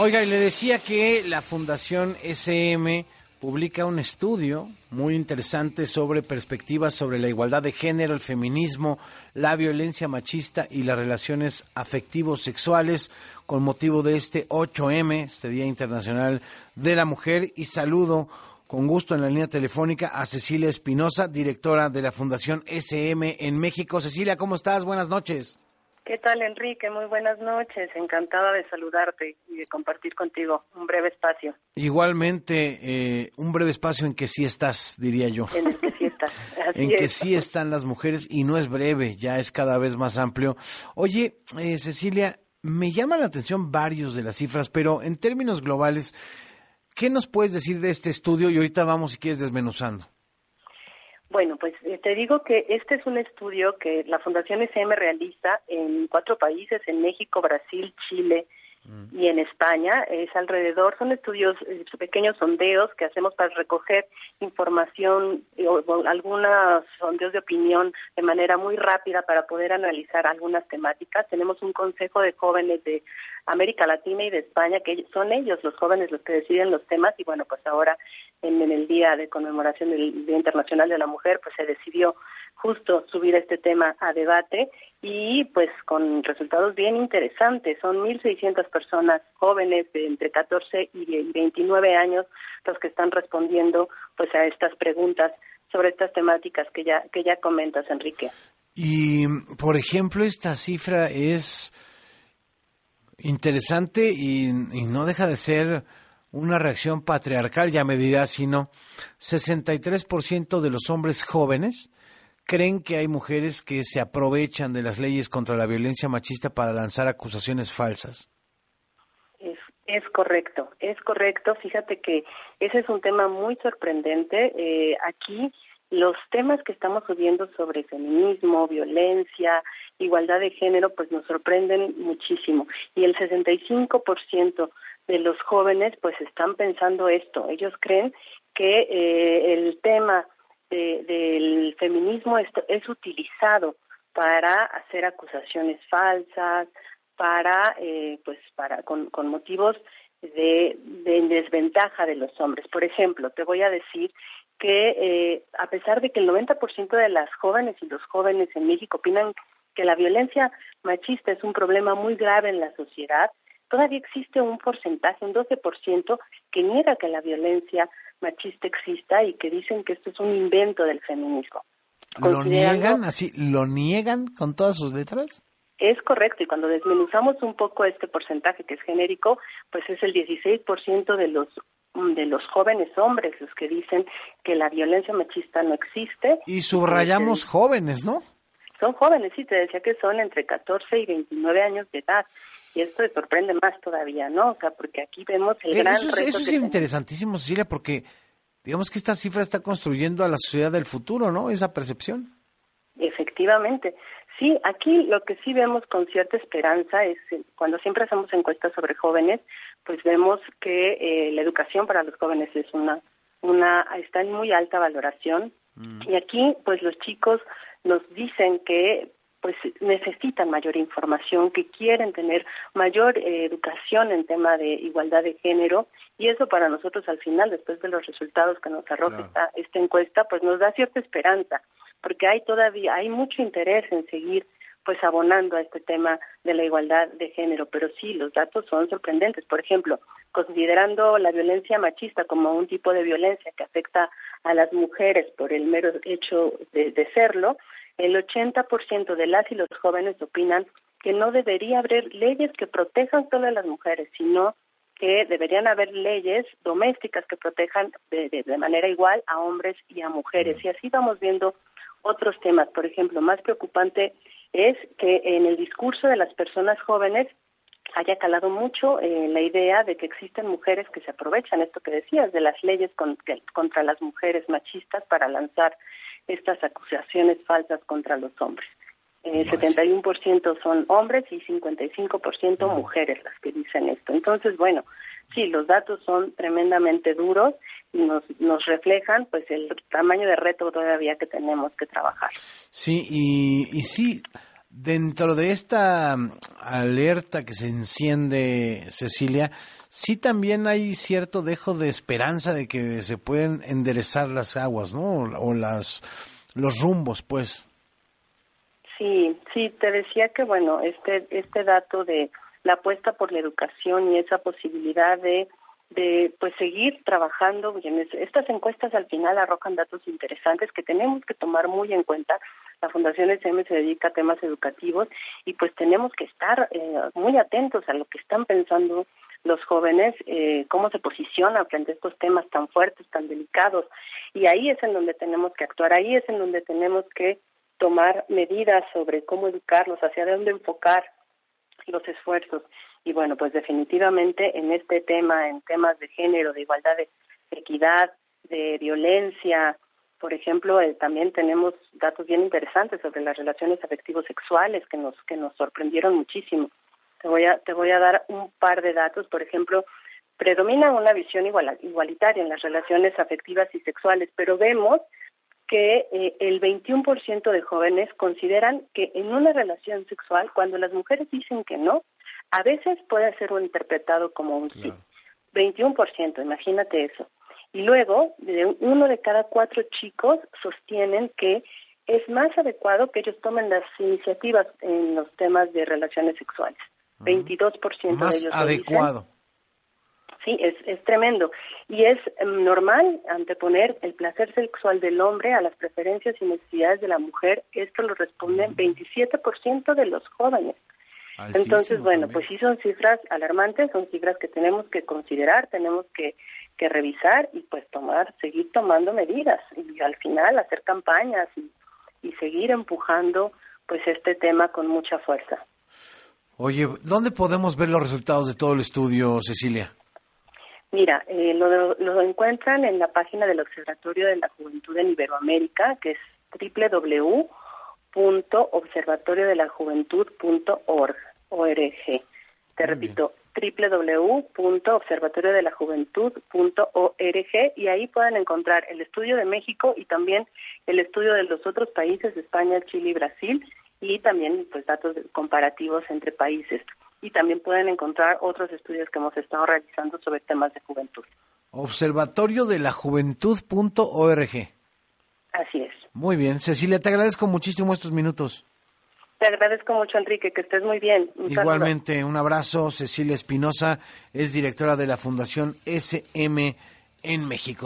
Oiga, y le decía que la Fundación SM publica un estudio muy interesante sobre perspectivas sobre la igualdad de género, el feminismo, la violencia machista y las relaciones afectivos sexuales con motivo de este 8M, este Día Internacional de la Mujer. Y saludo con gusto en la línea telefónica a Cecilia Espinosa, directora de la Fundación SM en México. Cecilia, ¿cómo estás? Buenas noches. ¿Qué tal, Enrique? Muy buenas noches. Encantada de saludarte y de compartir contigo un breve espacio. Igualmente, eh, un breve espacio en que sí estás, diría yo. En el que sí estás. en que sí están las mujeres y no es breve, ya es cada vez más amplio. Oye, eh, Cecilia, me llaman la atención varios de las cifras, pero en términos globales, ¿qué nos puedes decir de este estudio? Y ahorita vamos, si quieres, desmenuzando. Bueno, pues eh, te digo que este es un estudio que la Fundación SM realiza en cuatro países, en México, Brasil, Chile y en España. Es alrededor, son estudios, eh, pequeños sondeos que hacemos para recoger información eh, o, algunos sondeos de opinión de manera muy rápida para poder analizar algunas temáticas. Tenemos un consejo de jóvenes de América Latina y de España, que son ellos los jóvenes los que deciden los temas y bueno, pues ahora en, el día de conmemoración del Día Internacional de la Mujer, pues se decidió justo subir este tema a debate y pues con resultados bien interesantes. Son 1.600 personas jóvenes de entre 14 y 29 años los que están respondiendo pues a estas preguntas sobre estas temáticas que ya que ya comentas, Enrique. Y por ejemplo, esta cifra es interesante y, no deja de ser una reacción patriarcal, ya me dirás si no. 63% de los hombres jóvenes creen que hay mujeres que se aprovechan de las leyes contra la violencia machista para lanzar acusaciones falsas. Es, es correcto, es correcto. Fíjate que ese es un tema muy sorprendente. Eh, aquí los temas que estamos subiendo sobre feminismo, violencia, igualdad de género, pues nos sorprenden muchísimo. Y el 65% de los jóvenes pues están pensando esto. Ellos creen que eh, el tema del feminismo es, es utilizado para hacer acusaciones falsas, para eh, pues para con, con motivos de, de, desventaja de los hombres. Por ejemplo, te voy a decir que eh, a pesar de que el 90% de las jóvenes y los jóvenes en México opinan que la violencia machista es un problema muy grave en la sociedad, todavía existe un porcentaje, un 12%, que niega que la violencia machista exista y que dicen que esto es un invento del feminismo. ¿Lo niegan así? ¿Lo niegan con todas sus letras? Es correcto, y cuando desmenuzamos un poco este porcentaje que es genérico, pues es el 16% de los de los jóvenes hombres los que dicen que la violencia machista no existe. Y subrayamos jóvenes, ¿no? Son jóvenes, sí, te decía que son entre 14 y 29 años de edad. Y esto te sorprende más todavía, ¿no? O sea, porque aquí vemos el gran eso, reto. Eso es interesantísimo, Cecilia, porque digamos que esta cifra está construyendo a la sociedad del futuro, ¿no? Esa percepción. Efectivamente. Sí, aquí lo que sí vemos con cierta esperanza es eh, cuando siempre hacemos encuestas sobre jóvenes, pues vemos que eh, la educación para los jóvenes es una una está en muy alta valoración mm. y aquí pues los chicos nos dicen que pues necesitan mayor información, que quieren tener mayor eh, educación en tema de igualdad de género y eso para nosotros al final, después de los resultados que nos arroja esta, esta encuesta, pues nos da cierta esperanza, porque hay todavía, hay mucho interés en seguir pues abonando a este tema de la igualdad de género, pero sí, los datos son sorprendentes. Por ejemplo, considerando la violencia machista como un tipo de violencia que afecta a las mujeres por el mero hecho de, de serlo, el 80% de las y los jóvenes opinan que no debería haber leyes que protejan solo a las mujeres, sino que deberían haber leyes domésticas que protejan de, de, manera igual a hombres y a mujeres. Y así vamos viendo otros temas. Por ejemplo, más preocupante es que en el discurso de las personas jóvenes haya calado mucho eh, la idea de que existen mujeres que se aprovechan, esto que decías, de las leyes contra las mujeres machistas para lanzar estas acusaciones falsas contra los hombres. Eh, 71% son hombres y 55% mujeres las que dicen esto. Entonces, bueno, sí, los datos son tremendamente duros y nos, nos reflejan pues el tamaño de reto todavía que tenemos que trabajar. Sí, y, y sí, Dentro de esta mm, alerta que se enciende, Cecilia, sí también hay cierto dejo de esperanza de que se pueden enderezar las aguas, ¿no? O las los rumbos, pues. Sí, sí, te decía que bueno, este este dato de la apuesta por la educación y esa posibilidad de de pues seguir trabajando. Estas encuestas al final arrojan datos interesantes que tenemos que tomar muy en cuenta. La Fundación SM se dedica a temas educativos y pues tenemos que estar eh, muy atentos a lo que están pensando los jóvenes, eh, cómo se posicionan frente a estos temas tan fuertes, tan delicados. Y ahí es en donde tenemos que actuar, ahí es en donde tenemos que tomar medidas sobre cómo educarlos, hacia dónde enfocar los esfuerzos. Y bueno, pues definitivamente en este tema, en temas de género, de igualdad, de equidad, de violencia, por ejemplo, eh, también tenemos datos bien interesantes sobre las relaciones afectivos sexuales que nos que nos sorprendieron muchísimo. Te voy a te voy a dar un par de datos, por ejemplo, predomina una visión igualitaria en las relaciones afectivas y sexuales, pero vemos que eh, el 21% de jóvenes consideran que en una relación sexual, cuando las mujeres dicen que no, a veces puede ser interpretado como un sí. 21%, imagínate eso. Y luego, uno de cada cuatro chicos sostienen que es más adecuado que ellos tomen las iniciativas en los temas de relaciones sexuales. 22% más de ellos. adecuado. Sí, es, es tremendo. Y es em, normal anteponer el placer sexual del hombre a las preferencias y necesidades de la mujer. Esto lo responden 27% de los jóvenes. Entonces, bueno, pues sí son cifras alarmantes, son cifras que tenemos que considerar, tenemos que, que revisar y pues tomar, seguir tomando medidas y al final hacer campañas y, y seguir empujando pues este tema con mucha fuerza. Oye, ¿dónde podemos ver los resultados de todo el estudio, Cecilia? Mira, eh, lo, lo, encuentran en la página del Observatorio de la Juventud en Iberoamérica, que es www.observatoriodelajuventud.org. Te repito, www.observatoriodelajuventud.org y ahí pueden encontrar el estudio de México y también el estudio de los otros países, España, Chile y Brasil, y también pues datos comparativos entre países y también pueden encontrar otros estudios que hemos estado realizando sobre temas de juventud. Observatorio de la Juventud.org. Así es. Muy bien. Cecilia, te agradezco muchísimo estos minutos. Te agradezco mucho, Enrique, que estés muy bien. Igualmente, un abrazo. Cecilia Espinosa es directora de la Fundación SM en México.